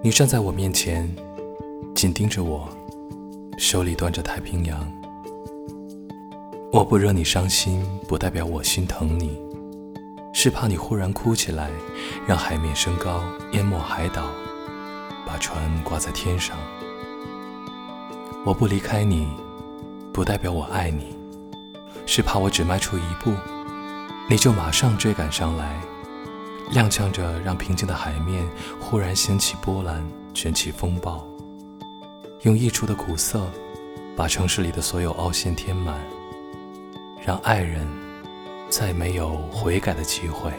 你站在我面前，紧盯着我，手里端着太平洋。我不惹你伤心，不代表我心疼你，是怕你忽然哭起来，让海面升高，淹没海岛，把船挂在天上。我不离开你，不代表我爱你，是怕我只迈出一步，你就马上追赶上来。踉跄着，让平静的海面忽然掀起波澜，卷起风暴，用溢出的苦涩，把城市里的所有凹陷填满，让爱人再没有悔改的机会。